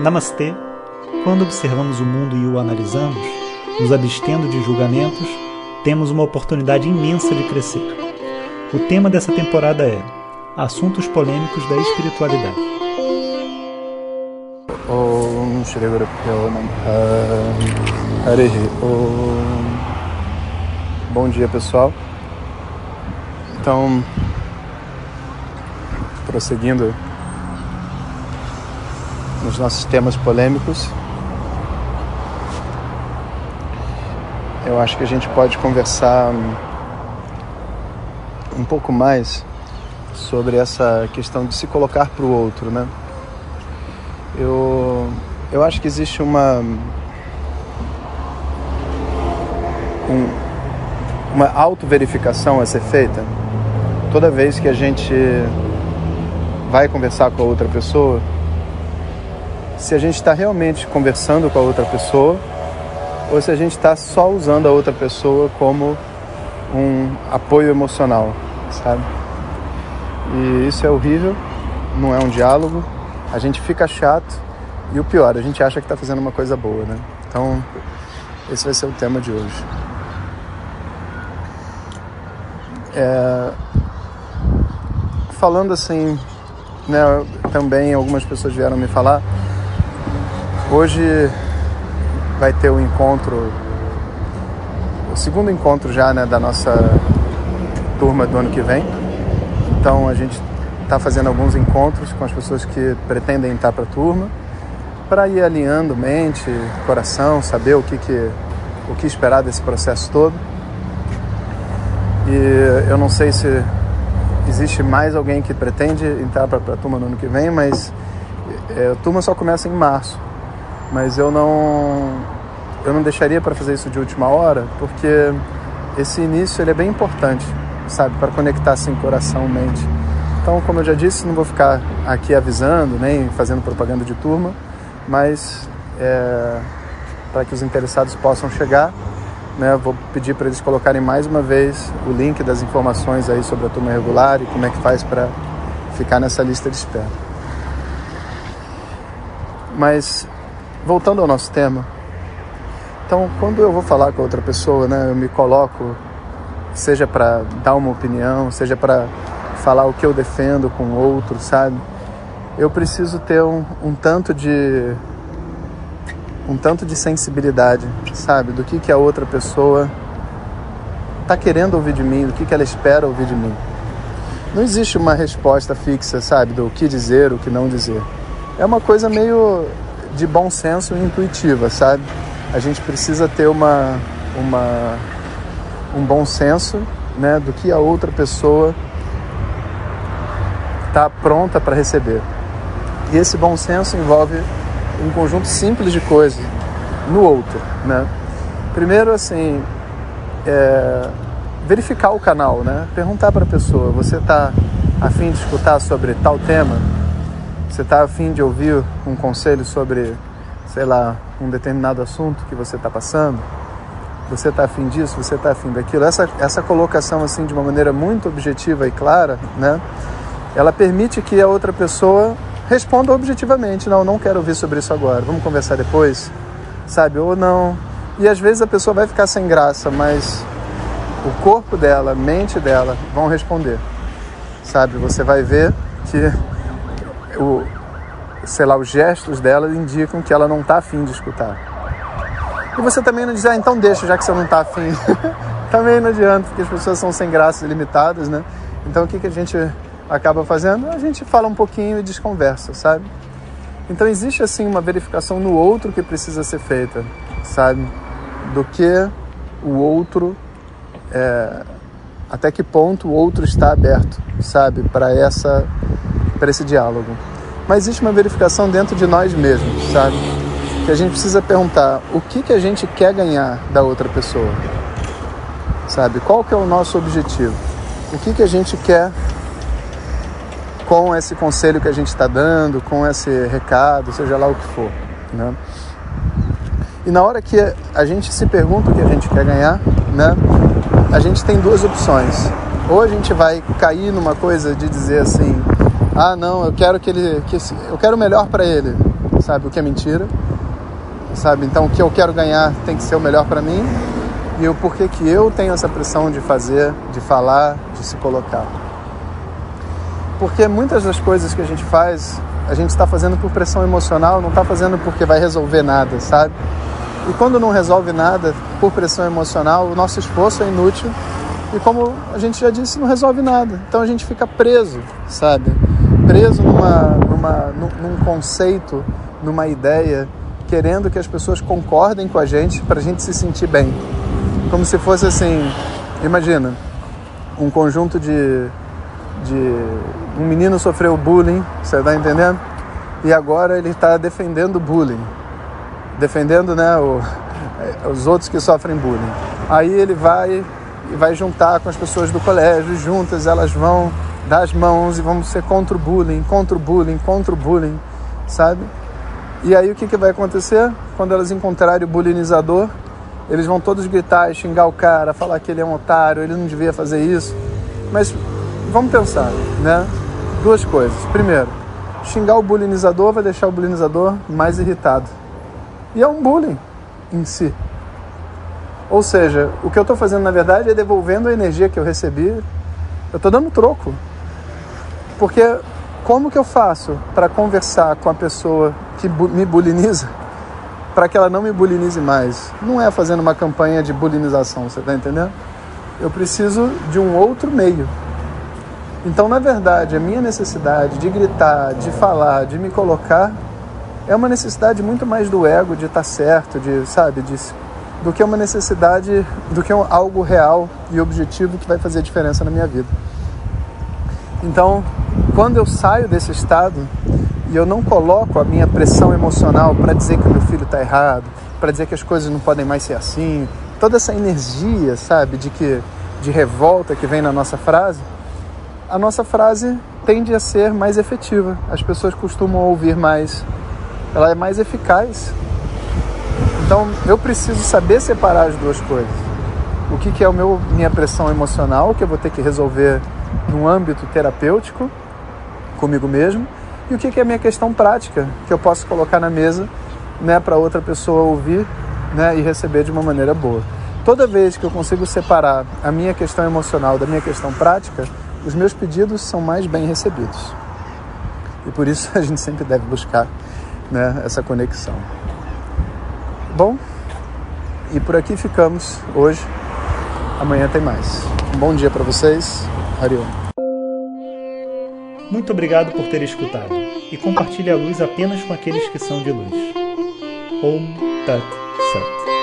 Namastê. Quando observamos o mundo e o analisamos, nos abstendo de julgamentos, temos uma oportunidade imensa de crescer. O tema dessa temporada é Assuntos polêmicos da espiritualidade. Bom dia pessoal. Então, prosseguindo nos nossos temas polêmicos, eu acho que a gente pode conversar um pouco mais sobre essa questão de se colocar para o outro, né? Eu, eu acho que existe uma um, uma auto-verificação a ser feita toda vez que a gente vai conversar com a outra pessoa, se a gente está realmente conversando com a outra pessoa ou se a gente está só usando a outra pessoa como um apoio emocional, sabe? E isso é horrível, não é um diálogo, a gente fica chato e o pior, a gente acha que está fazendo uma coisa boa, né? Então, esse vai ser o tema de hoje. É... Falando assim, né, também algumas pessoas vieram me falar, hoje vai ter o encontro, o segundo encontro já né, da nossa turma do ano que vem. Então a gente está fazendo alguns encontros com as pessoas que pretendem entrar para a turma, para ir alinhando mente, coração, saber o que, que, o que esperar desse processo todo. E eu não sei se existe mais alguém que pretende entrar para a turma no ano que vem, mas é, a turma só começa em março. Mas eu não eu não deixaria para fazer isso de última hora, porque esse início ele é bem importante sabe? Para conectar assim coração, mente. Então, como eu já disse, não vou ficar aqui avisando, nem fazendo propaganda de turma, mas é, para que os interessados possam chegar, né, vou pedir para eles colocarem mais uma vez o link das informações aí sobre a turma regular e como é que faz para ficar nessa lista de espera. Mas voltando ao nosso tema, então quando eu vou falar com outra pessoa, né, eu me coloco seja para dar uma opinião, seja para falar o que eu defendo com outro, sabe? Eu preciso ter um, um tanto de um tanto de sensibilidade, sabe, do que que a outra pessoa está querendo ouvir de mim, do que que ela espera ouvir de mim. Não existe uma resposta fixa, sabe, do que dizer, o que não dizer. É uma coisa meio de bom senso e intuitiva, sabe? A gente precisa ter uma uma um bom senso né, do que a outra pessoa está pronta para receber. E esse bom senso envolve um conjunto simples de coisas no outro. Né? Primeiro, assim, é, verificar o canal, né? perguntar para a pessoa: você está afim de escutar sobre tal tema? Você está afim de ouvir um conselho sobre, sei lá, um determinado assunto que você está passando? você está afim disso, você está afim daquilo. Essa, essa colocação assim de uma maneira muito objetiva e clara, né? Ela permite que a outra pessoa responda objetivamente, não, não quero ouvir sobre isso agora, vamos conversar depois, sabe? Ou não. E às vezes a pessoa vai ficar sem graça, mas o corpo dela, a mente dela vão responder, sabe? Você vai ver que o, sei lá, os gestos dela indicam que ela não está afim de escutar. E você também não diz, ah, então deixa, já que você não está afim. também não adianta, porque as pessoas são sem graças limitadas, né? Então o que, que a gente acaba fazendo? A gente fala um pouquinho e desconversa, sabe? Então existe assim uma verificação no outro que precisa ser feita, sabe? Do que o outro, é, até que ponto o outro está aberto, sabe? Para essa, para esse diálogo. Mas existe uma verificação dentro de nós mesmos, sabe? que a gente precisa perguntar o que, que a gente quer ganhar da outra pessoa. Sabe? Qual que é o nosso objetivo? O que, que a gente quer com esse conselho que a gente está dando, com esse recado, seja lá o que for. Né? E na hora que a gente se pergunta o que a gente quer ganhar, né, a gente tem duas opções. Ou a gente vai cair numa coisa de dizer assim, ah não, eu quero que ele, que eu quero o melhor para ele, sabe? O que é mentira, sabe? Então o que eu quero ganhar tem que ser o melhor para mim e o porquê que eu tenho essa pressão de fazer, de falar, de se colocar. Porque muitas das coisas que a gente faz, a gente está fazendo por pressão emocional, não está fazendo porque vai resolver nada, sabe? E quando não resolve nada por pressão emocional, o nosso esforço é inútil e como a gente já disse, não resolve nada. Então a gente fica preso, sabe? Preso numa, numa, num, conceito, numa ideia, querendo que as pessoas concordem com a gente para a gente se sentir bem. Como se fosse assim, imagina, um conjunto de, de um menino sofreu bullying, você está entendendo? E agora ele está defendendo bullying, defendendo né, o, os outros que sofrem bullying. Aí ele vai e vai juntar com as pessoas do colégio, juntas elas vão dar as mãos e vão ser contra o bullying, contra o bullying, contra o bullying, sabe? E aí o que, que vai acontecer? Quando elas encontrarem o bullyingizador, eles vão todos gritar xingar o cara, falar que ele é um otário, ele não devia fazer isso. Mas vamos pensar, né? Duas coisas. Primeiro, xingar o bullyingizador vai deixar o bullyingizador mais irritado. E é um bullying em si. Ou seja, o que eu estou fazendo na verdade é devolvendo a energia que eu recebi. Eu estou dando troco. Porque como que eu faço para conversar com a pessoa que me buliniza para que ela não me bulinize mais? Não é fazendo uma campanha de bulinização, você está entendendo? Eu preciso de um outro meio. Então, na verdade, a minha necessidade de gritar, de falar, de me colocar, é uma necessidade muito mais do ego, de estar tá certo, de, sabe, de do que uma necessidade, do que algo real e objetivo que vai fazer diferença na minha vida. Então, quando eu saio desse estado e eu não coloco a minha pressão emocional para dizer que o meu filho está errado, para dizer que as coisas não podem mais ser assim, toda essa energia, sabe, de que de revolta que vem na nossa frase, a nossa frase tende a ser mais efetiva. As pessoas costumam ouvir mais, ela é mais eficaz então eu preciso saber separar as duas coisas. O que, que é o meu minha pressão emocional que eu vou ter que resolver num âmbito terapêutico comigo mesmo e o que, que é a minha questão prática que eu posso colocar na mesa, né, para outra pessoa ouvir, né, e receber de uma maneira boa. Toda vez que eu consigo separar a minha questão emocional da minha questão prática, os meus pedidos são mais bem recebidos. E por isso a gente sempre deve buscar né, essa conexão. Bom, e por aqui ficamos hoje. Amanhã tem mais. Um bom dia para vocês. Arion. Muito obrigado por ter escutado e compartilhe a luz apenas com aqueles que são de luz. Om Tat Sat.